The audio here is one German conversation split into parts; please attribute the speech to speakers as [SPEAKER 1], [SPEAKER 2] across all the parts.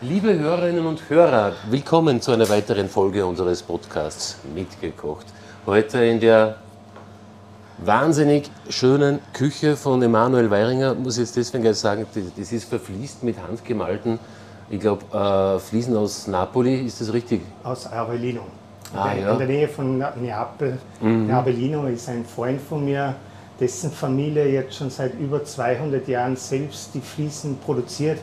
[SPEAKER 1] Liebe Hörerinnen und Hörer, willkommen zu einer weiteren Folge unseres Podcasts Mitgekocht. Heute in der wahnsinnig schönen Küche von Emanuel Weiringer, muss ich jetzt deswegen gleich sagen, das ist verfließt mit handgemalten, ich glaube, äh, Fliesen aus Napoli, ist das richtig?
[SPEAKER 2] Aus Avellino.
[SPEAKER 1] Ah,
[SPEAKER 2] in,
[SPEAKER 1] ja.
[SPEAKER 2] in der Nähe von Neapel.
[SPEAKER 1] Mhm.
[SPEAKER 2] Avellino ist ein Freund von mir, dessen Familie jetzt schon seit über 200 Jahren selbst die Fliesen produziert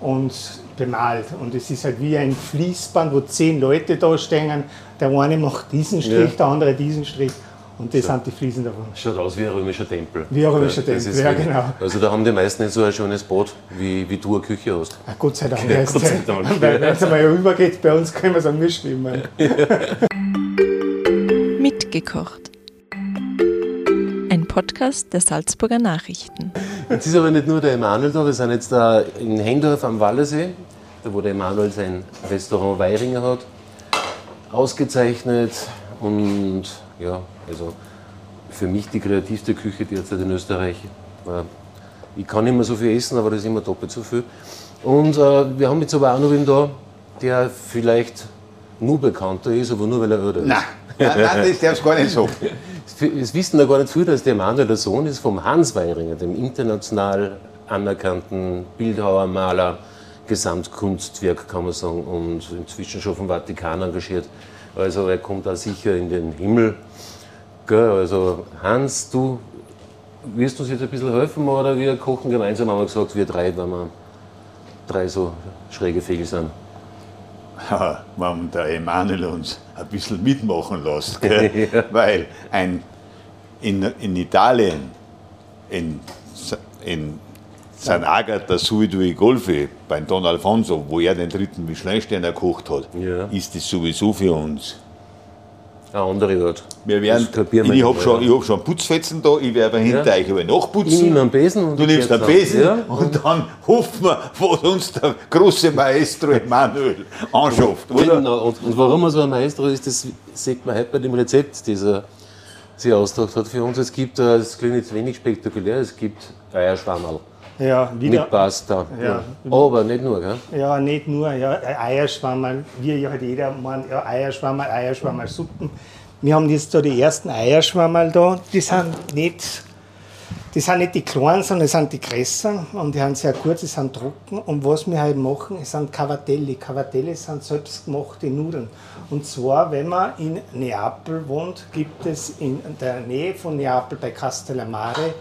[SPEAKER 2] und bemalt. Und es ist halt wie ein Fließband, wo zehn Leute da stehen. Der eine macht diesen Strich,
[SPEAKER 1] Ja.
[SPEAKER 2] der andere diesen Strich. Und das sind die Fliesen davon.
[SPEAKER 1] Schaut aus wie ein römischer Tempel.
[SPEAKER 2] Wie ein römischer
[SPEAKER 1] das
[SPEAKER 2] Tempel, ja, genau.
[SPEAKER 1] Also da haben die meisten nicht so ein schönes Bad, wie, wie du eine Küche hast.
[SPEAKER 2] Ah, Gott sei Dank.
[SPEAKER 1] Ja, Gott sei Dank.
[SPEAKER 2] Wenn es einmal übergeht, bei uns können wir es auch mitschwimmen.
[SPEAKER 3] Mitgekocht. Ein Podcast der Salzburger Nachrichten.
[SPEAKER 1] Jetzt ist aber nicht nur der Emanuel da, wir sind jetzt da in Hendorf am Wallersee, wo der Emanuel sein Restaurant Weiringer hat. Ausgezeichnet und ja, also für mich die kreativste Küche derzeit in Österreich. Ich kann nicht mehr so viel essen, aber das ist immer doppelt so viel. Und äh, wir haben jetzt aber auch noch wen da, der vielleicht nur bekannter ist, aber nur weil er älter ist.
[SPEAKER 4] Nein, nein, nein das darfst gar nicht sagen.
[SPEAKER 1] Es wissen da gar nicht viele, dass der Emanuel der Sohn ist vom Hans Weiringer, dem international anerkannten Bildhauer, Maler, Gesamtkunstwerk, kann man sagen, und inzwischen schon vom Vatikan engagiert. Also er kommt da sicher in den Himmel. Gell, also Hans, du wirst uns jetzt ein bisschen helfen oder wir kochen gemeinsam, haben wir gesagt, wir drei, wenn wir drei so schräge Vögel sind.
[SPEAKER 4] Ja, wenn der Emanuel uns ein bisschen mitmachen lässt. Gell? Weil ein, in, in Italien, in, in San Agata sui due Golfe, bei Don Alfonso, wo er den dritten Michelin-Stern erkocht hat,
[SPEAKER 1] Ja.
[SPEAKER 4] ist das sowieso für uns.
[SPEAKER 1] Eine andere Art.
[SPEAKER 4] Wir werden,
[SPEAKER 1] Das
[SPEAKER 4] ich habe schon, ich hab schon Putzfetzen da, ich werde hinter
[SPEAKER 1] Ja.
[SPEAKER 4] euch aber
[SPEAKER 1] Ich
[SPEAKER 4] nachputzen.
[SPEAKER 1] nehme einen Besen und
[SPEAKER 4] Du nimmst
[SPEAKER 1] Kerzen.
[SPEAKER 4] Besen
[SPEAKER 1] Ja.
[SPEAKER 4] und dann hoffen wir, was uns der große Maestro Emanuel anschafft, oder?
[SPEAKER 1] Genau. Und, und warum er so ein Maestro ist, das sieht man heute bei dem Rezept, das er sich ausgedacht hat für uns. Es gibt, äh, es klingt jetzt wenig spektakulär, es gibt Eierschwammerl
[SPEAKER 2] Ja, wieder.
[SPEAKER 1] mit Pasta.
[SPEAKER 2] Ja.
[SPEAKER 1] Aber nicht nur, gell?
[SPEAKER 2] Ja, nicht nur, ja, Eierschwammerl, wie halt jeder meint, ja, Eierschwammerl, Eierschwammerl, Suppen. Wir haben jetzt da die ersten Eierschwammerl da, die sind nicht, die sind nicht die kleinen, sondern das sind die größeren und die sind sehr kurz, die sind trocken. Und was wir halt machen, es sind Cavatelli. Cavatelli sind selbstgemachte Nudeln. Und zwar, wenn man in Neapel wohnt, gibt es in der Nähe von Neapel bei Castellammare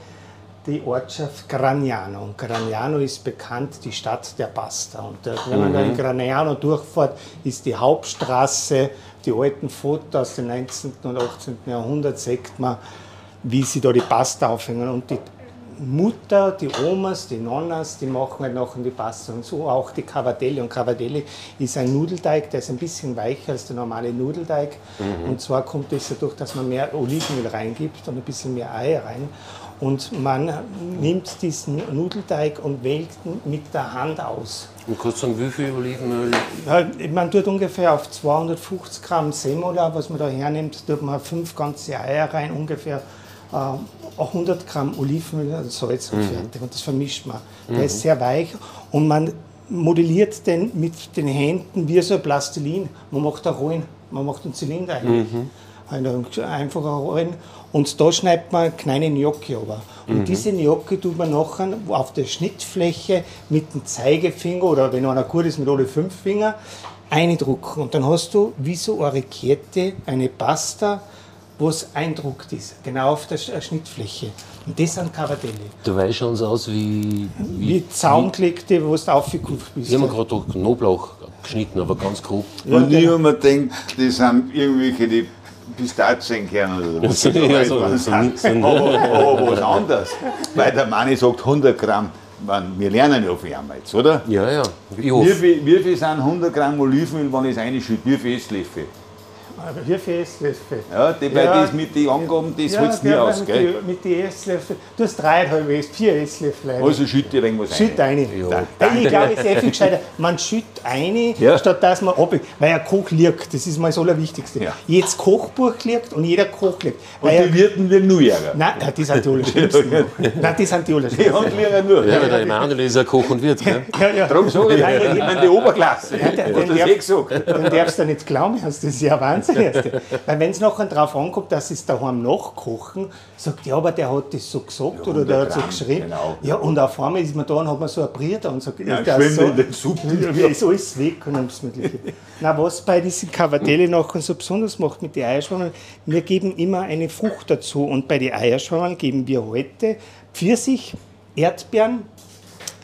[SPEAKER 2] die Ortschaft Gragnano. Und Gragnano ist bekannt, die Stadt der Pasta. Und äh, wenn man da in Gragnano durchfährt, ist die Hauptstraße, die alten Fotos aus dem 19. und 18. Jahrhundert, sagt man, wie sie da die Pasta aufhängen. Und die Mutter, die Omas, die Nonnas, die machen halt nachher die Pasta. Und so auch die Cavatelli. Und Cavatelli ist ein Nudelteig, der ist ein bisschen weicher als der normale Nudelteig. Und zwar kommt das dadurch, dass man mehr Olivenöl reingibt und ein bisschen mehr Eier rein. Und man nimmt diesen Nudelteig und wählt ihn mit der Hand aus.
[SPEAKER 1] Und du sagen, wie viel Olivenöl?
[SPEAKER 2] Man tut ungefähr auf 250 Gramm Semola, was man da hernimmt, tut man fünf ganze Eier rein, ungefähr äh, 100 Gramm Olivenöl, also Salz und fertig. Und das vermischt man. Der ist sehr weich und man modelliert den mit den Händen wie so ein Plastilin. Man macht da Rollen, man macht einen Zylinder ein. Eine einfache Rollen. Und da schneidet man kleine Gnocchi runter. Und diese Gnocchi tut man nachher auf der Schnittfläche mit dem Zeigefinger oder wenn einer gut ist mit alle fünf Finger eindrucken. Und dann hast du wie so eine Kette, eine Pasta, wo es eindruckt ist, genau auf der äh, Schnittfläche. Und das sind Cavatelli.
[SPEAKER 1] Du weißt schon so aus wie.
[SPEAKER 2] Wie Zaumgelegte, wo du aufgekauft bist.
[SPEAKER 1] Ich habe mir gerade doch Knoblauch geschnitten, aber ganz grob.
[SPEAKER 4] Und ich habe mir gedacht, das sind irgendwelche die Pistazienkerne oder was das
[SPEAKER 1] Ja, so-
[SPEAKER 4] immer
[SPEAKER 1] so-
[SPEAKER 4] sind.
[SPEAKER 1] so-
[SPEAKER 4] aber, aber was anderes. Weil der Manni sagt 100 Gramm. Man, wir lernen ja von ihm jetzt, oder?
[SPEAKER 1] Ja, ja. Ich
[SPEAKER 4] Wie viel, wie viel sind 100 Gramm Olivenöl, wenn ich es reinschütte? Wie viel Esslöffel?
[SPEAKER 2] Wie viel Esslöffel?
[SPEAKER 4] Ja, die, bei das mit den Angaben, das
[SPEAKER 2] ja,
[SPEAKER 4] holst du nie aus,
[SPEAKER 2] mit
[SPEAKER 4] gell?
[SPEAKER 2] Die, mit den Esslöffel. Du hast dreieinhalb Ess, vier Esslöffel rein.
[SPEAKER 4] Also schütte ich irgendwas
[SPEAKER 2] Schütt
[SPEAKER 4] rein.
[SPEAKER 2] rein.
[SPEAKER 1] Ja.
[SPEAKER 2] Ich glaube, es ist eh viel gescheiter. Man schütt rein,
[SPEAKER 4] Ja.
[SPEAKER 2] statt dass man ab. Weil ein Koch liegt, das ist mal das Allerwichtigste.
[SPEAKER 4] Ja.
[SPEAKER 2] Jedes Kochbuch liegt und jeder Koch liegt.
[SPEAKER 4] Und
[SPEAKER 2] Weil
[SPEAKER 4] die Wirten werden nur ärger.
[SPEAKER 2] Nein, nein, die sind die Allerschlimmsten. Nein, die sind die
[SPEAKER 4] Die
[SPEAKER 2] Allerschlimmsten.
[SPEAKER 4] Handlehrer nur.
[SPEAKER 1] Ja, weil der Emanuel ist ja Koch und Wirt. Gell?
[SPEAKER 2] Ja, ja.
[SPEAKER 4] Darum sage ich, ich meine die Oberklasse.
[SPEAKER 2] Ja, den
[SPEAKER 4] das
[SPEAKER 2] darf-
[SPEAKER 4] eh?
[SPEAKER 2] Dann darfst du nicht glauben, das ist ja Wahnsinn. Erst. Weil wenn es nachher drauf ankommt, dass sie es daheim nachkochen, sagt ja, aber der hat das so gesagt oder der hat so
[SPEAKER 4] 100 Gramm,
[SPEAKER 2] geschrieben.
[SPEAKER 4] genau.
[SPEAKER 2] Ja, und auf einmal ist man da und hat man so ein Brier da und sagt,
[SPEAKER 4] Ja,
[SPEAKER 2] ist das so?
[SPEAKER 4] in den Suppen.
[SPEAKER 2] Ja, ist alles weg und alles Mögliche. Na, was bei diesen Cavatelli nachher so besonders macht mit den Eierschwammeln, wir geben immer eine Frucht dazu und bei den Eierschwammeln geben wir heute Pfirsich, Erdbeeren,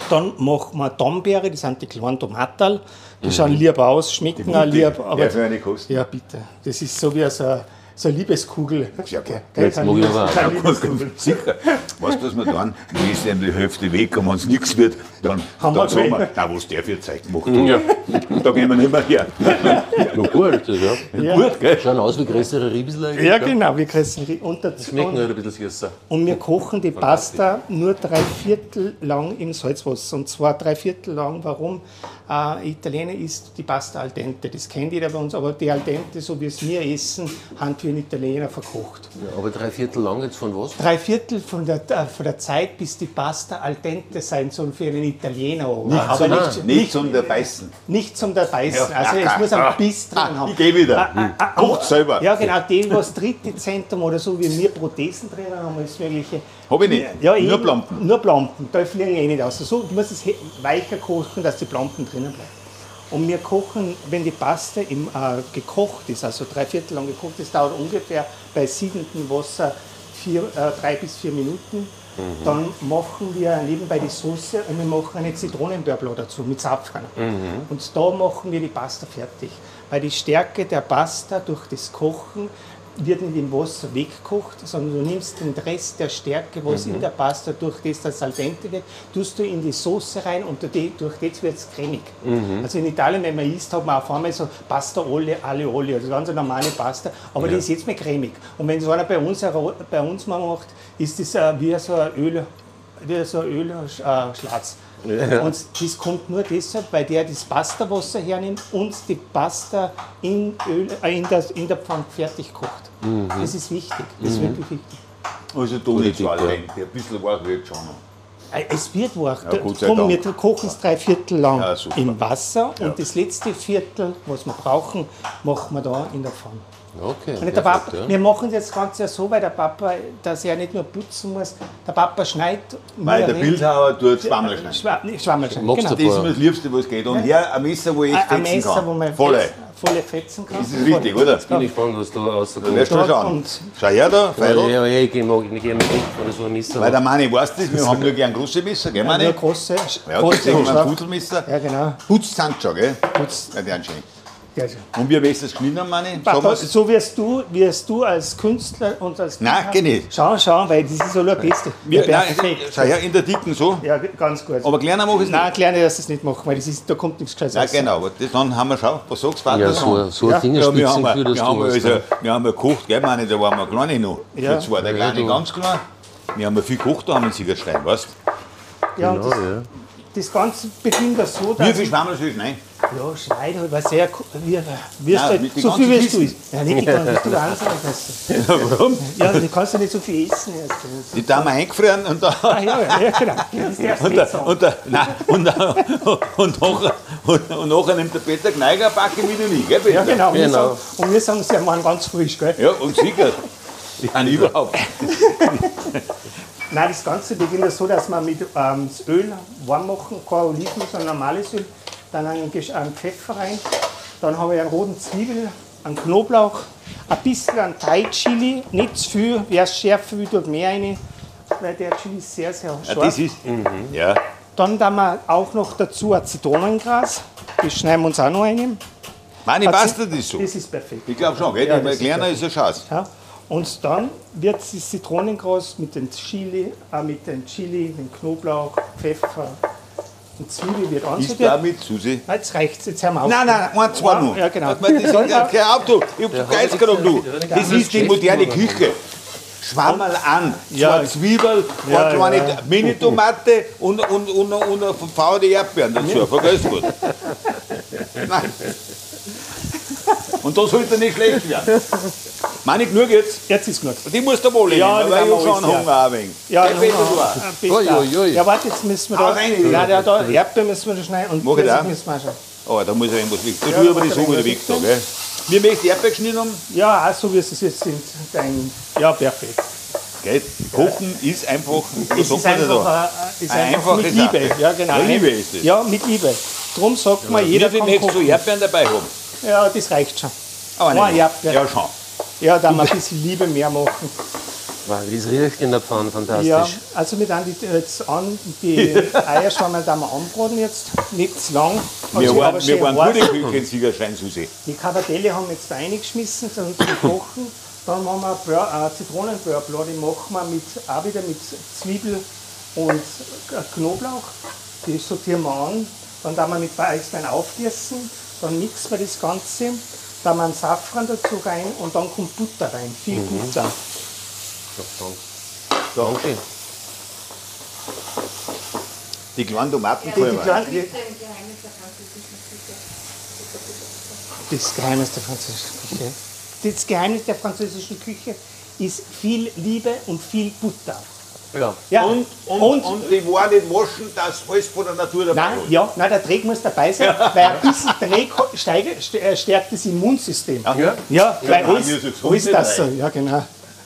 [SPEAKER 2] dann machen wir Dombeere, das sind die kleinen Tomaten. Die schauen lieb aus, schmecken auch lieb. Aber
[SPEAKER 4] Ja, für eine Kosten.
[SPEAKER 2] ja, bitte. Das ist so wie so eine, so eine Liebeskugel.
[SPEAKER 4] Sehr gut.
[SPEAKER 1] Jetzt mag ich aber.
[SPEAKER 2] Keine
[SPEAKER 4] Ja,
[SPEAKER 2] Liebeskugel.
[SPEAKER 4] sicher. Weißt du, was wir dann? Wir ist ihm die Hälfte weg und wenn es nichts wird, dann,
[SPEAKER 2] Haben
[SPEAKER 4] dann
[SPEAKER 2] wir
[SPEAKER 4] sagen wir, na, was der für Zeug gemacht hat. Da gehen wir nicht mehr her.
[SPEAKER 1] Ja, gut, ja.
[SPEAKER 2] Ja.
[SPEAKER 4] Gut, gell?
[SPEAKER 1] Schauen aus wie größere Riebsel eigentlich.
[SPEAKER 2] Ja, genau, wir kriegen und dazu.
[SPEAKER 1] Schmecken halt ein bisschen süßer.
[SPEAKER 2] Und wir kochen die Pasta nur drei Viertel lang im Salzwasser. Und zwar drei Viertel lang. Warum? Äh, Italiener isst die Pasta al dente. Das kennt jeder bei uns. Aber die al dente, so wie es wir essen, haben wir in Italiener verkocht.
[SPEAKER 1] Ja, aber drei Viertel lang jetzt von was?
[SPEAKER 2] Drei Viertel von der, äh, von der Zeit, bis die Pasta al dente sein soll für einen Italiener.
[SPEAKER 4] Nicht,
[SPEAKER 2] aber
[SPEAKER 4] zum,
[SPEAKER 2] nicht,
[SPEAKER 4] nicht zum der Beißen.
[SPEAKER 2] nicht zum Dabeißen.
[SPEAKER 4] Ja.
[SPEAKER 2] Also es muss ein Biss drin
[SPEAKER 4] ah,
[SPEAKER 2] haben.
[SPEAKER 4] ich geh wieder.
[SPEAKER 2] Ah, ah, ah,
[SPEAKER 4] Kocht selber.
[SPEAKER 2] Ja, genau, dem, was dritte Zentrum oder so, wie wir Prothesen drin haben, alles Mögliche.
[SPEAKER 4] Hab ich nicht.
[SPEAKER 2] Ja,
[SPEAKER 4] Nur Plomben.
[SPEAKER 2] Nur Plomben, da fliegen eh nicht aus. So, du musst es he- weicher kochen, dass die Plomben drinnen bleiben. Und wir kochen, wenn die Paste im, äh, gekocht ist, also drei Viertel lang gekocht ist, dauert ungefähr bei siedendem Wasser vier, äh, drei bis vier Minuten. Dann machen wir nebenbei die Soße und wir machen eine Zitronenbörbel dazu mit Safran. Und da machen wir die Pasta fertig. Weil die Stärke der Pasta durch das Kochen wird nicht im Wasser weggekocht, sondern du nimmst den Rest der Stärke, was in der Pasta durch das das al dente wird, tust du in die Soße rein und durch das wird es cremig. Also in Italien, wenn man isst, hat man auf einmal so Pasta alle, alle Olio, also ganz eine normale Pasta, aber die ist jetzt mehr cremig. Und wenn so einer bei uns, bei uns mal macht, ist das äh, wie so ein Öl, wie so ein Ölschlatz. Und das kommt nur deshalb, weil der das Pastawasser hernimmt und die Pasta in, Öl, äh, in, der, in der Pfanne fertig kocht. Das ist wichtig, das ist wirklich wichtig.
[SPEAKER 4] Also du nicht so. Ein bisschen wach wird schon noch.
[SPEAKER 2] Äh, Es wird wach.
[SPEAKER 4] Ja,
[SPEAKER 2] Drum, wir kochen es drei Viertel lang
[SPEAKER 4] Ja,
[SPEAKER 2] im Wasser
[SPEAKER 4] Ja.
[SPEAKER 2] und das letzte Viertel, was wir brauchen, machen wir da in der Pfanne.
[SPEAKER 1] Okay.
[SPEAKER 2] Und der Papa,
[SPEAKER 1] ja.
[SPEAKER 2] Wir machen das Ganze ja so, weil der Papa, dass er nicht nur putzen muss, der Papa schneidet.
[SPEAKER 4] Weil der Bildhauer tut Schwammel schneiden.
[SPEAKER 2] Schwa Schwammel schneiden. Genau.
[SPEAKER 4] Das ist mir das Liebste, was geht. Und hier ein Messer, wo ich echt
[SPEAKER 2] Ein
[SPEAKER 4] fetzen
[SPEAKER 2] Messer,
[SPEAKER 4] kann.
[SPEAKER 2] wo man
[SPEAKER 4] Volle.
[SPEAKER 2] fetzen- volle fetzen kann.
[SPEAKER 4] Das ist richtig, oder?
[SPEAKER 1] Bin ich gespannt, was da rauskommt.
[SPEAKER 4] Lässt du schauen.
[SPEAKER 2] und-
[SPEAKER 4] Schau her da,
[SPEAKER 1] Ja,
[SPEAKER 4] Feidel.
[SPEAKER 1] ja, ja, ich gehe mag nicht gerne mit, so ein Messer
[SPEAKER 4] Weil der Mani weiß das, wir haben nur gern große Messer, gell, Ja, wir
[SPEAKER 2] genau.
[SPEAKER 4] Schon. Und wie wirst du das geschnitten? Sagen
[SPEAKER 2] Papa, so wirst du, wirst du als Künstler und als
[SPEAKER 4] Nein,
[SPEAKER 2] Bildhauer-
[SPEAKER 4] geh nicht.
[SPEAKER 2] Schau, schau, weil das ist so der Beste.
[SPEAKER 4] Wir, nein, schau her, in der Dicken so.
[SPEAKER 2] Ja, ganz gut.
[SPEAKER 4] Aber kleiner mache ich es
[SPEAKER 2] Nein,
[SPEAKER 4] nicht.
[SPEAKER 2] kleine, dass das nicht machen, weil das ist, da kommt nichts Gescheites
[SPEAKER 4] Nein,
[SPEAKER 2] raus.
[SPEAKER 4] genau. Aber das, dann haben wir, schau, was sagst du, Vater?
[SPEAKER 1] Ja, so, so
[SPEAKER 2] Ja,
[SPEAKER 1] ein
[SPEAKER 4] Ja, wir haben,
[SPEAKER 1] das
[SPEAKER 4] wir, haben
[SPEAKER 1] du
[SPEAKER 4] also,
[SPEAKER 1] ja.
[SPEAKER 4] wir haben ja gekocht, gell, meine, da waren wir kleine noch.
[SPEAKER 2] Ja.
[SPEAKER 4] Für zwei, der
[SPEAKER 1] Ja,
[SPEAKER 4] kleine
[SPEAKER 1] du.
[SPEAKER 4] ganz klein. Wir haben ja viel gekocht da am Siegerstein, weißt
[SPEAKER 2] Ja, und
[SPEAKER 1] Genau,
[SPEAKER 2] das,
[SPEAKER 1] ja.
[SPEAKER 2] das Ganze beginnt da so,
[SPEAKER 4] du? Wie
[SPEAKER 2] dass
[SPEAKER 4] viel Schwammel soll ich nein?
[SPEAKER 2] Ja, schneid halt, weil sehr, wie, wirst
[SPEAKER 4] Nein,
[SPEAKER 2] halt,
[SPEAKER 4] mit
[SPEAKER 2] so viel wirst du essen. Ja, nicht die ganzen, bist du wahnsinnig. Also.
[SPEAKER 4] Warum?
[SPEAKER 2] Ja, du kannst ja nicht so viel essen. erst.
[SPEAKER 4] Die da wir eingefrieren und da.
[SPEAKER 2] Ah, ja, ja, genau. Das darfst du
[SPEAKER 4] Und,
[SPEAKER 2] nicht sagen.
[SPEAKER 4] und, nein, und, und, nachher, und, und nachher nimmt der Peter Kneiger eine Packung wieder nie, gell, Peter?
[SPEAKER 2] Ja, genau. Wir
[SPEAKER 1] Genau.
[SPEAKER 2] sagen, und wir sagen, sie waren ganz frisch, gell?
[SPEAKER 4] Ja, und sicher. Die haben überhaupt.
[SPEAKER 2] Nein, das Ganze beginnt so, dass wir mit ähm, das Öl warm machen, kein Oliven, sondern normales Öl. Dann einen, Pfeffer rein. Dann habe ich einen roten Zwiebel, einen Knoblauch, ein bisschen an Thai-Chili, nicht zu viel. Wer es schärfer will, tut mehr rein, weil der Chili ist sehr, sehr
[SPEAKER 4] Ja,
[SPEAKER 2] scharf.
[SPEAKER 4] das ist. Ja.
[SPEAKER 2] Dann tun wir auch noch dazu ein Zitronengras. Das schneiden wir uns auch noch rein.
[SPEAKER 4] Meine passt das so?
[SPEAKER 2] Das ist perfekt.
[SPEAKER 4] Ich glaube schon, gell?
[SPEAKER 2] Ja,
[SPEAKER 4] Ja,
[SPEAKER 2] das ist
[SPEAKER 4] kleiner ist eine Chance.
[SPEAKER 2] Ja. Und dann wird das Zitronengras mit dem Chili, äh, mit dem Chili, dem Knoblauch, Pfeffer, Und Zwiebel wird
[SPEAKER 4] Ist
[SPEAKER 2] ansortiert.
[SPEAKER 4] da mit, Susi?
[SPEAKER 2] Nein, Jetzt reicht's, jetzt hören wir auf.
[SPEAKER 4] Nein, nein, ein, zwei noch.
[SPEAKER 2] Ja, genau.
[SPEAKER 4] Das, das, kein Auto. Ich hab Geiz gehabt, du. Das ist die moderne Küche. Schwammerl an,
[SPEAKER 2] Ja.
[SPEAKER 4] zwei Zwiebel,
[SPEAKER 2] Ja,
[SPEAKER 4] eine kleine
[SPEAKER 2] ja.
[SPEAKER 4] Mini-Tomate und, und, und, und eine verfauerte Erdbeeren dazu. Vergiss gut. Nein. Und das sollte nicht schlecht werden. Meine ich genug jetzt?
[SPEAKER 2] Jetzt ist gut.
[SPEAKER 4] Die musst du wohl nehmen,
[SPEAKER 2] Ja,
[SPEAKER 4] weil
[SPEAKER 2] haben
[SPEAKER 4] ich
[SPEAKER 2] wir
[SPEAKER 4] hab schon Hunger auch ein wenig.
[SPEAKER 2] Ja,
[SPEAKER 4] du.
[SPEAKER 1] Ui, ui, ui.
[SPEAKER 2] Ja, warte, jetzt müssen wir
[SPEAKER 4] Hau
[SPEAKER 2] da.
[SPEAKER 4] rein,
[SPEAKER 2] Ja, der da Erdbeeren müssen wir da schneiden und
[SPEAKER 4] Mach ich da?
[SPEAKER 2] müssen wir schon.
[SPEAKER 4] Oh, da muss ich irgendwas weg. Da
[SPEAKER 2] Ja,
[SPEAKER 4] tue aber die wieder weg, da, gell? Wir möchten Erdbeer geschnitten haben.
[SPEAKER 2] Ja, auch so wie es jetzt sind. Dein, ja, perfekt.
[SPEAKER 4] Gell? Kochen ist einfach, was
[SPEAKER 2] Es
[SPEAKER 4] sagt
[SPEAKER 2] ist einfach,
[SPEAKER 4] da?
[SPEAKER 2] ist einfach mit Liebe.
[SPEAKER 4] Sache.
[SPEAKER 2] Ja, genau.
[SPEAKER 4] Ja, Liebe ist es.
[SPEAKER 2] Ja, mit Liebe. Drum sagt man, jeder kann
[SPEAKER 4] nicht so
[SPEAKER 2] kochen.
[SPEAKER 4] Erdbeeren dabei haben.
[SPEAKER 2] Ja, das reicht schon.
[SPEAKER 4] Aber
[SPEAKER 2] Nein,
[SPEAKER 4] nicht. Ja, schon.
[SPEAKER 2] Ja, da wir ein bisschen Liebe mehr machen.
[SPEAKER 1] Wow, das riecht in der Pfanne fantastisch.
[SPEAKER 2] Ja, also wir dann die, jetzt an, die Eierschwammerl da wir anbraten jetzt, nicht zu lang.
[SPEAKER 4] Wir
[SPEAKER 2] Also,
[SPEAKER 4] waren, wir
[SPEAKER 2] schön
[SPEAKER 4] waren
[SPEAKER 2] heiß.
[SPEAKER 4] gute Küche in Siegerstein, Susi.
[SPEAKER 2] Die Kavadelle haben wir jetzt da reingeschmissen zum Kochen. Dann haben wir Bör, äh, die machen wir mit, auch wieder mit Zwiebel und äh, Knoblauch. Die sortieren wir an. Dann da wir mit Weißwein aufgießen. Dann mixen wir das Ganze. Wir einen Safran dazu rein und dann kommt Butter rein. Viel Butter.
[SPEAKER 1] Danke.
[SPEAKER 4] Die kleinen Tomaten
[SPEAKER 2] Die, die
[SPEAKER 4] vorher.
[SPEAKER 2] kleinen, die, das Geheimnis der französischen Küche. Das Geheimnis der französischen Küche ist viel Liebe und viel Butter.
[SPEAKER 1] Ja.
[SPEAKER 2] Ja.
[SPEAKER 4] Und, und, und, die waren nicht waschen, das alles von der Natur dabei
[SPEAKER 2] Nein,
[SPEAKER 4] ist.
[SPEAKER 2] ja, nein, der Dreck muss dabei sein, weil ein bisschen Dreck steige, st äh, stärkt das Immunsystem.
[SPEAKER 1] Ja.
[SPEAKER 2] Ja, weil
[SPEAKER 4] nein,
[SPEAKER 2] alles,
[SPEAKER 4] wir sind gesund,
[SPEAKER 2] alles das so, ja genau.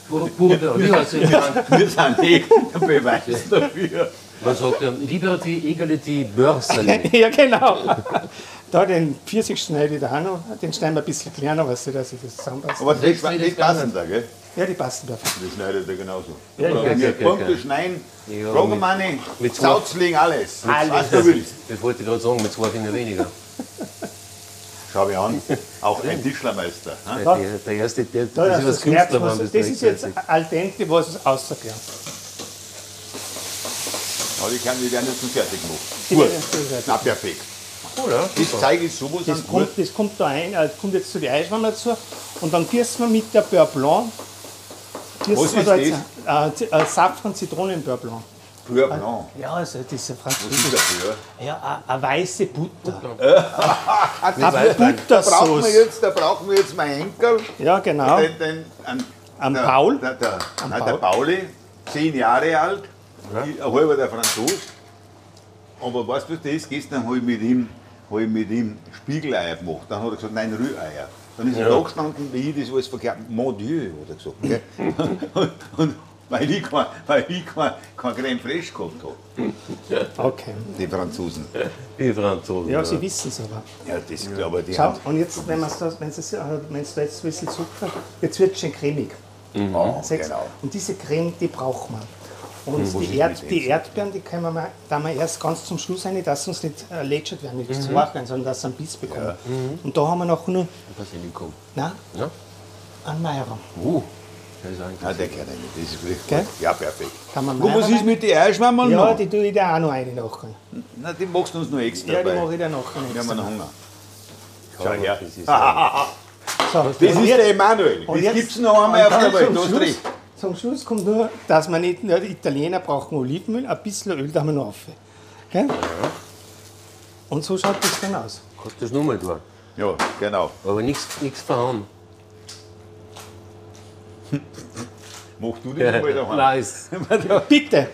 [SPEAKER 1] Bruder, wie heißt es?
[SPEAKER 4] Wir sind die Beweis dafür.
[SPEAKER 1] Man sagt ja, Liberty, Equality, Börsen.
[SPEAKER 2] ja, genau. Da den Pfirsich schneide ich da auch noch, den schneiden wir ein bisschen kleiner, weißt du, dass ich das zusammenpasse.
[SPEAKER 4] Aber das war
[SPEAKER 1] Meter
[SPEAKER 4] nicht
[SPEAKER 1] gar
[SPEAKER 4] passend da, gell?
[SPEAKER 2] Ja, die passen perfekt.
[SPEAKER 4] Das schneidet er genauso.
[SPEAKER 2] Ja,
[SPEAKER 1] ja,
[SPEAKER 4] wir
[SPEAKER 1] ja, ja,
[SPEAKER 4] Punkte
[SPEAKER 1] ja.
[SPEAKER 4] schneiden,
[SPEAKER 1] Ja, zwei-
[SPEAKER 4] Sauzling, alles.
[SPEAKER 2] Alles.
[SPEAKER 4] Was du willst.
[SPEAKER 1] Das wollte ich gerade sagen, mit zwei Fingern weniger.
[SPEAKER 4] Schau mich an, auch ein Tischlermeister. ne?
[SPEAKER 1] Der, der erste, der,
[SPEAKER 2] Da,
[SPEAKER 1] das
[SPEAKER 2] das,
[SPEAKER 1] ist was
[SPEAKER 2] merkt
[SPEAKER 1] Künstler
[SPEAKER 2] man
[SPEAKER 1] das
[SPEAKER 2] das ist jetzt al dente, was es aussagt.
[SPEAKER 4] Aber die, kann, die werden jetzt schon fertig gemacht.
[SPEAKER 2] Die
[SPEAKER 4] Gut. Na, perfekt.
[SPEAKER 1] Cool, ja?
[SPEAKER 4] Das zeige ich sowas
[SPEAKER 2] Das
[SPEAKER 4] an.
[SPEAKER 2] kommt, das kommt da ein, äh, kommt jetzt zu den Eischwammerl dazu. Und dann gießen wir mit der Beurre Blanc. Gießen
[SPEAKER 4] Was ist
[SPEAKER 2] da jetzt, Äh, äh, Safran Zitronenbeurre Blanc.
[SPEAKER 4] Beurre Blanc.
[SPEAKER 2] Ja, also diese
[SPEAKER 4] Was ist
[SPEAKER 2] französische.
[SPEAKER 4] dafür?
[SPEAKER 2] Ja, eine weiße Butter.
[SPEAKER 4] Ah,
[SPEAKER 2] Eine
[SPEAKER 4] Da brauchen, wir
[SPEAKER 2] Buttersauce.
[SPEAKER 4] jetzt, da brauchen wir jetzt meinen Enkel,
[SPEAKER 2] Ja, genau.
[SPEAKER 4] den, den, an,
[SPEAKER 2] Am
[SPEAKER 4] der,
[SPEAKER 2] Paul?
[SPEAKER 4] Der, der,
[SPEAKER 2] Am
[SPEAKER 4] nein, der
[SPEAKER 2] Paul?
[SPEAKER 4] Pauli, zehn Jahre alt, ein halber der Franzos. Aber weißt du, was das ist? Gestern habe ich mit ihm, hab ich mit ihm Spiegeleier gemacht. Dann hat er gesagt, nein, Rühreier. Dann ist er da gestanden, wie ich das alles verkehrt. Mon Dieu, hat er gesagt. Gell? und, und weil ich, kein, weil ich kein, kein Creme Fraiche gehabt habe,
[SPEAKER 2] Okay.
[SPEAKER 4] die Franzosen.
[SPEAKER 1] Die Franzosen.
[SPEAKER 2] Ja, Sie wissen es aber.
[SPEAKER 4] Ja, das glaube ich, die
[SPEAKER 2] Schau,
[SPEAKER 4] haben.
[SPEAKER 2] und jetzt, wenn man es, wenn es da jetzt ein bisschen Zucker, jetzt wird es schon cremig.
[SPEAKER 4] Oh,
[SPEAKER 2] Sechs.
[SPEAKER 4] genau.
[SPEAKER 2] Und diese Creme, die braucht man. Und
[SPEAKER 4] ist
[SPEAKER 2] die, Erd, die? Erdbeeren, die können wir mal, da wir erst ganz zum Schluss rein, dass uns nicht äh, lätschert werden, nicht zu wach werden, sondern dass sie einen Biss bekommen. Und da haben wir noch nur,
[SPEAKER 1] Basilikum.
[SPEAKER 2] na,
[SPEAKER 1] Ja?
[SPEAKER 2] einen Meierer.
[SPEAKER 1] Uh, das ist eigentlich.
[SPEAKER 4] Ah, der ihn nicht. Das ist wirklich
[SPEAKER 2] Gell?
[SPEAKER 4] gut. Ja, perfekt.
[SPEAKER 2] Kann man
[SPEAKER 4] Und was ist mit den Eischwammerl
[SPEAKER 2] Ja,
[SPEAKER 4] noch?
[SPEAKER 2] die tue ich da auch noch eine nachher.
[SPEAKER 4] Na, die magst du uns noch extra
[SPEAKER 2] Ja, die mache ich da nachher
[SPEAKER 4] Wir haben noch Hunger.
[SPEAKER 1] Schau
[SPEAKER 4] her.
[SPEAKER 1] Das ist ja,
[SPEAKER 2] So,
[SPEAKER 4] Das ist der Emanuel.
[SPEAKER 2] und
[SPEAKER 4] Das
[SPEAKER 2] jetzt-
[SPEAKER 4] gibt es noch einmal auf der Welt.
[SPEAKER 2] zum
[SPEAKER 4] Du hast
[SPEAKER 2] Schluss-
[SPEAKER 4] recht.
[SPEAKER 2] Zum Schluss kommt nur, dass man nicht, nur die Italiener brauchen Olivenöl, ein bisschen Öl, da haben wir noch auf. Gell? Und so schaut das dann aus.
[SPEAKER 1] kannst du das nochmal tun.
[SPEAKER 4] Ja, genau.
[SPEAKER 1] Aber nichts verhauen.
[SPEAKER 4] Mach du das mal daheim.
[SPEAKER 1] Nice.
[SPEAKER 2] Bitte!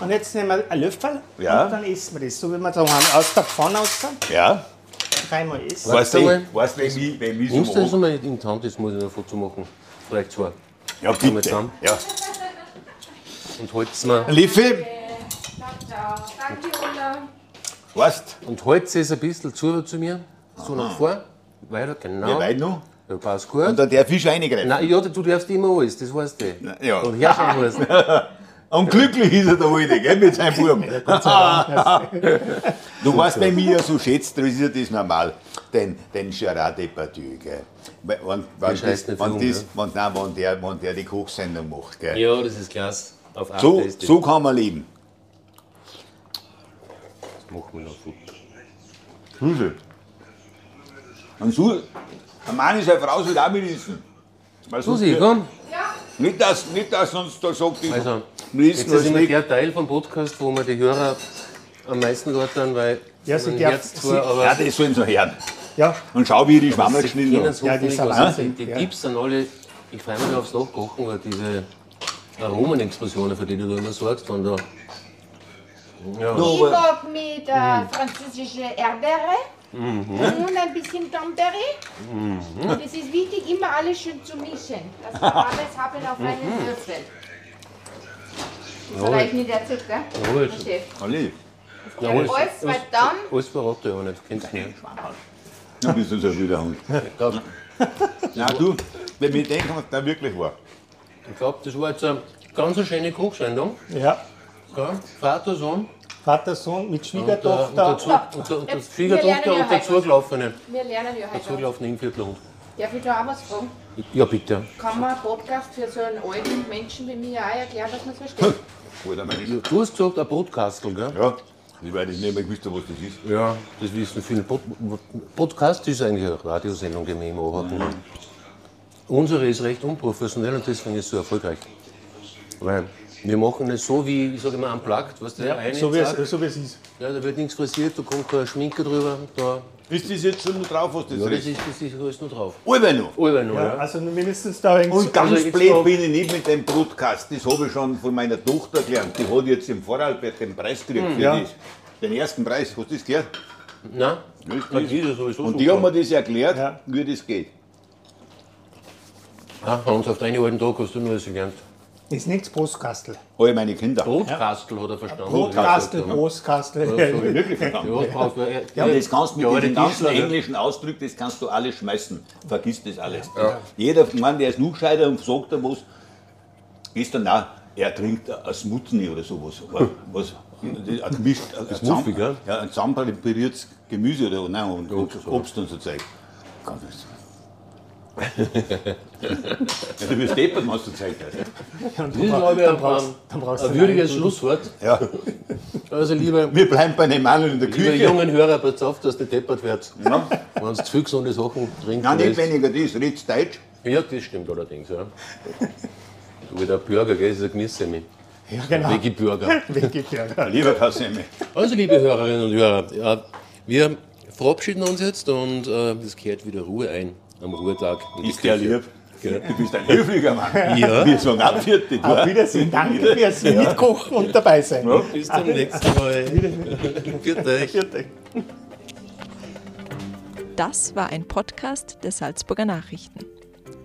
[SPEAKER 2] Und jetzt nehmen wir einen Löffel
[SPEAKER 4] Ja.
[SPEAKER 2] und dann essen wir das. So wie wir da haben, aus der Pfanne raus,
[SPEAKER 4] Ja.
[SPEAKER 2] dreimal essen.
[SPEAKER 4] Weißt
[SPEAKER 1] du
[SPEAKER 4] du,
[SPEAKER 1] mal?
[SPEAKER 4] weißt, wenn ich, wenn ich
[SPEAKER 1] Nimmst du das nochmal in die Hand? Das muss ich noch Foto machen. Vielleicht zwei.
[SPEAKER 4] Ja,
[SPEAKER 1] Mal
[SPEAKER 4] bitte.
[SPEAKER 1] zusammen.
[SPEAKER 4] Ja.
[SPEAKER 1] Und halt's mir.
[SPEAKER 4] Liffi.
[SPEAKER 5] Danke, Ulla.
[SPEAKER 4] weißt
[SPEAKER 1] Und halt's es ein bisschen zu, zu mir. So nach vor. Weiter, genau.
[SPEAKER 4] Wie weit noch?
[SPEAKER 1] Ja, passt gut.
[SPEAKER 4] Und da der Fisch reingreifen.
[SPEAKER 1] Nein, ja, du darfst immer alles, das weißt du.
[SPEAKER 4] ja.
[SPEAKER 1] Und herrschauen musst.
[SPEAKER 4] Und glücklich ist er der Alte, gell, mit seinem Buben. du weißt, bei mir ja so schätzt, das ist ja das normal. Den, den Gerard Depardieu, gell. Wenn, wenn, das,
[SPEAKER 1] nicht
[SPEAKER 4] wenn, das, wenn, nein, wenn, der, wenn der die Kochsendung macht, gell.
[SPEAKER 1] Ja, das ist klasse. Auf
[SPEAKER 4] So,
[SPEAKER 1] ist das.
[SPEAKER 4] so kann man leben.
[SPEAKER 1] machen wir noch Futter.
[SPEAKER 4] Susi. Und Su, ein Mann ist eine Frau, soll auch mit essen. Weil sonst-
[SPEAKER 1] Susi, komm.
[SPEAKER 4] Nicht, dass, nicht, dass uns da sagt, ich
[SPEAKER 1] Also, jetzt ist immer der Teil vom Podcast, wo wir die Hörer am meisten raten, weil
[SPEAKER 2] Ja, sie
[SPEAKER 1] man
[SPEAKER 2] darf- sie-
[SPEAKER 1] aber
[SPEAKER 4] Ja, das sollen sie hören.
[SPEAKER 2] Ja,
[SPEAKER 4] Und schau, wie die Schwammel geschnitten
[SPEAKER 1] es
[SPEAKER 2] Ja, die
[SPEAKER 1] was
[SPEAKER 2] Salate,
[SPEAKER 1] die,
[SPEAKER 2] ja.
[SPEAKER 1] Tipps sind alle, ich freue mich aufs Nachkochen, weil diese Aromenexplosionen, für die du da immer sorgst, von der ja,
[SPEAKER 4] No.
[SPEAKER 5] Mit äh, französische Erdbeere und ein bisschen Tomberry. Und es ist wichtig, immer alles schön zu mischen. Das wir alles haben auf einen Würfel. Das reicht nicht der.
[SPEAKER 1] Jawohl.
[SPEAKER 5] Mein Chef.
[SPEAKER 4] Alle.
[SPEAKER 1] Ja,
[SPEAKER 5] alles, weil dann
[SPEAKER 1] alles verrate ich aber nicht, kennst du nicht.
[SPEAKER 4] Dann bist du so wieder Hund.
[SPEAKER 1] Ich glaube,
[SPEAKER 4] Na du, wenn wir denken, was da wirklich war.
[SPEAKER 1] ich glaub, das war jetzt eine ganz schöne Kochsendung.
[SPEAKER 2] ja.
[SPEAKER 1] Ja, Vater, Sohn
[SPEAKER 2] Vater, Sohn mit
[SPEAKER 1] und, äh,
[SPEAKER 2] Schwiegertochter.
[SPEAKER 1] und dazu, und, und, und
[SPEAKER 5] Jetzt,
[SPEAKER 1] Schwiegertochter
[SPEAKER 5] wir lernen
[SPEAKER 1] und
[SPEAKER 5] ja
[SPEAKER 1] der
[SPEAKER 5] heute.
[SPEAKER 1] zugelaufene,
[SPEAKER 5] Wir lernen ja
[SPEAKER 1] der
[SPEAKER 5] heute.
[SPEAKER 1] zugelaufene Inviertelhund.
[SPEAKER 5] Darf ich da auch was fragen?
[SPEAKER 1] Ja, bitte.
[SPEAKER 5] Kann man einen Podcast für so einen alten Menschen wie mich auch erklären, dass man es versteht?
[SPEAKER 4] Meine
[SPEAKER 1] Ja, Du hast gesagt, ein Brotkastel, gell?
[SPEAKER 4] Ja, ich weiß nicht mehr gewusst, was das ist.
[SPEAKER 1] Ja, das wissen viele. Pod Podcast ist eigentlich eine Radiosendung, die wir immer arbeiten. Unsere ist recht unprofessionell und deswegen ist sie so erfolgreich. Weil wir machen es so wie, ich sage immer, unplugged, du,
[SPEAKER 2] ja,
[SPEAKER 1] eine
[SPEAKER 2] so, wie es, so wie es ist.
[SPEAKER 1] ja, da wird nichts frisiert, da kommt kein Schminke drüber, da,
[SPEAKER 4] Ist das jetzt schon drauf, was das
[SPEAKER 1] ja, das
[SPEAKER 4] ist?
[SPEAKER 1] das ist alles nur drauf.
[SPEAKER 4] Alle noch.
[SPEAKER 1] Alle noch,
[SPEAKER 2] Ja,
[SPEAKER 1] ja.
[SPEAKER 2] also mindestens da ein
[SPEAKER 4] Und ganz
[SPEAKER 1] Also
[SPEAKER 4] blöd
[SPEAKER 1] noch-
[SPEAKER 4] bin ich nicht mit dem Broadcast. Das habe ich schon von meiner Tochter gelernt. Die hat jetzt im Vorarlberg den Preis gekriegt für
[SPEAKER 2] Ja.
[SPEAKER 4] das. Den ersten Preis. Hast du das gehört?
[SPEAKER 1] Nein,
[SPEAKER 4] Ist
[SPEAKER 1] das ist ja sowieso
[SPEAKER 4] Und die haben mir das erklärt,
[SPEAKER 2] Ja.
[SPEAKER 4] wie das geht.
[SPEAKER 1] Ah, Hans, auf deinen alten Tag hast du nur das gelernt.
[SPEAKER 2] Ist nichts Postkastel.
[SPEAKER 4] Alle meine Kinder.
[SPEAKER 1] Brotkastel hat er verstanden.
[SPEAKER 2] Brotkastel,
[SPEAKER 1] Ja,
[SPEAKER 2] Postkastel.
[SPEAKER 4] Wirklich
[SPEAKER 1] Ja,
[SPEAKER 4] verdammt.
[SPEAKER 1] das.
[SPEAKER 4] Ja, das kannst du
[SPEAKER 1] Ja,
[SPEAKER 4] mit
[SPEAKER 1] aber
[SPEAKER 4] diesen
[SPEAKER 1] die
[SPEAKER 4] ganzen
[SPEAKER 1] Tischler,
[SPEAKER 4] englischen Ausdrücken, das kannst du alles schmeißen. Vergiss das alles. Jeder, Mann, der ist gescheiter und sagt dann was, gestern auch, er trinkt ein Smutni oder sowas. Was, ein gemischt, ein
[SPEAKER 1] gell?
[SPEAKER 4] Ja, ein zusammenpräpariertes Gemüse oder nein, und Obst, Obst und so Zeug. Kann das. Ja, du wirst deppert, was du hast.
[SPEAKER 2] Und
[SPEAKER 1] Das ist,
[SPEAKER 2] dann,
[SPEAKER 1] glaube ich,
[SPEAKER 2] dann
[SPEAKER 1] ein,
[SPEAKER 2] brauchst,
[SPEAKER 1] ein,
[SPEAKER 2] dann brauchst
[SPEAKER 1] ein
[SPEAKER 2] du
[SPEAKER 1] würdiges Schlusswort.
[SPEAKER 4] Ja,
[SPEAKER 1] Also, liebe,
[SPEAKER 4] wir bleiben bei dem Mann in der
[SPEAKER 1] liebe
[SPEAKER 4] Küche.
[SPEAKER 1] jungen Hörer, pass auf, dass du deppert wird.
[SPEAKER 4] Ja.
[SPEAKER 1] Wenn du zu viel gesunde Sachen trinken
[SPEAKER 4] Nein, nicht weniger das, redst Deutsch.
[SPEAKER 1] Ja, das stimmt allerdings. Ja. Du wie der Burger, gell? das ist ein Gemüse.
[SPEAKER 2] Ja, genau.
[SPEAKER 1] Veggie-Burger.
[SPEAKER 4] Lieber Kassemme.
[SPEAKER 1] Also, liebe Hörerinnen und Hörer, ja, wir verabschieden uns jetzt und äh, es kehrt wieder Ruhe ein am Ruhetag.
[SPEAKER 4] Ist der lieb? Du bist ein höflicher Mann.
[SPEAKER 1] Ja.
[SPEAKER 4] Wir sagen ab vierte. du.
[SPEAKER 2] Auf Wiedersehen. Danke fürs Mitkochen und dabei sein.
[SPEAKER 1] Bis zum nächsten Mal. Viert euch.
[SPEAKER 2] Vierte.
[SPEAKER 3] Das war ein Podcast der Salzburger Nachrichten.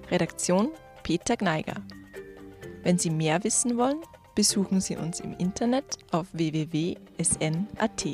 [SPEAKER 3] Redaktion Peter Gneiger. Wenn Sie mehr wissen wollen, besuchen Sie uns im Internet auf www.sn.at.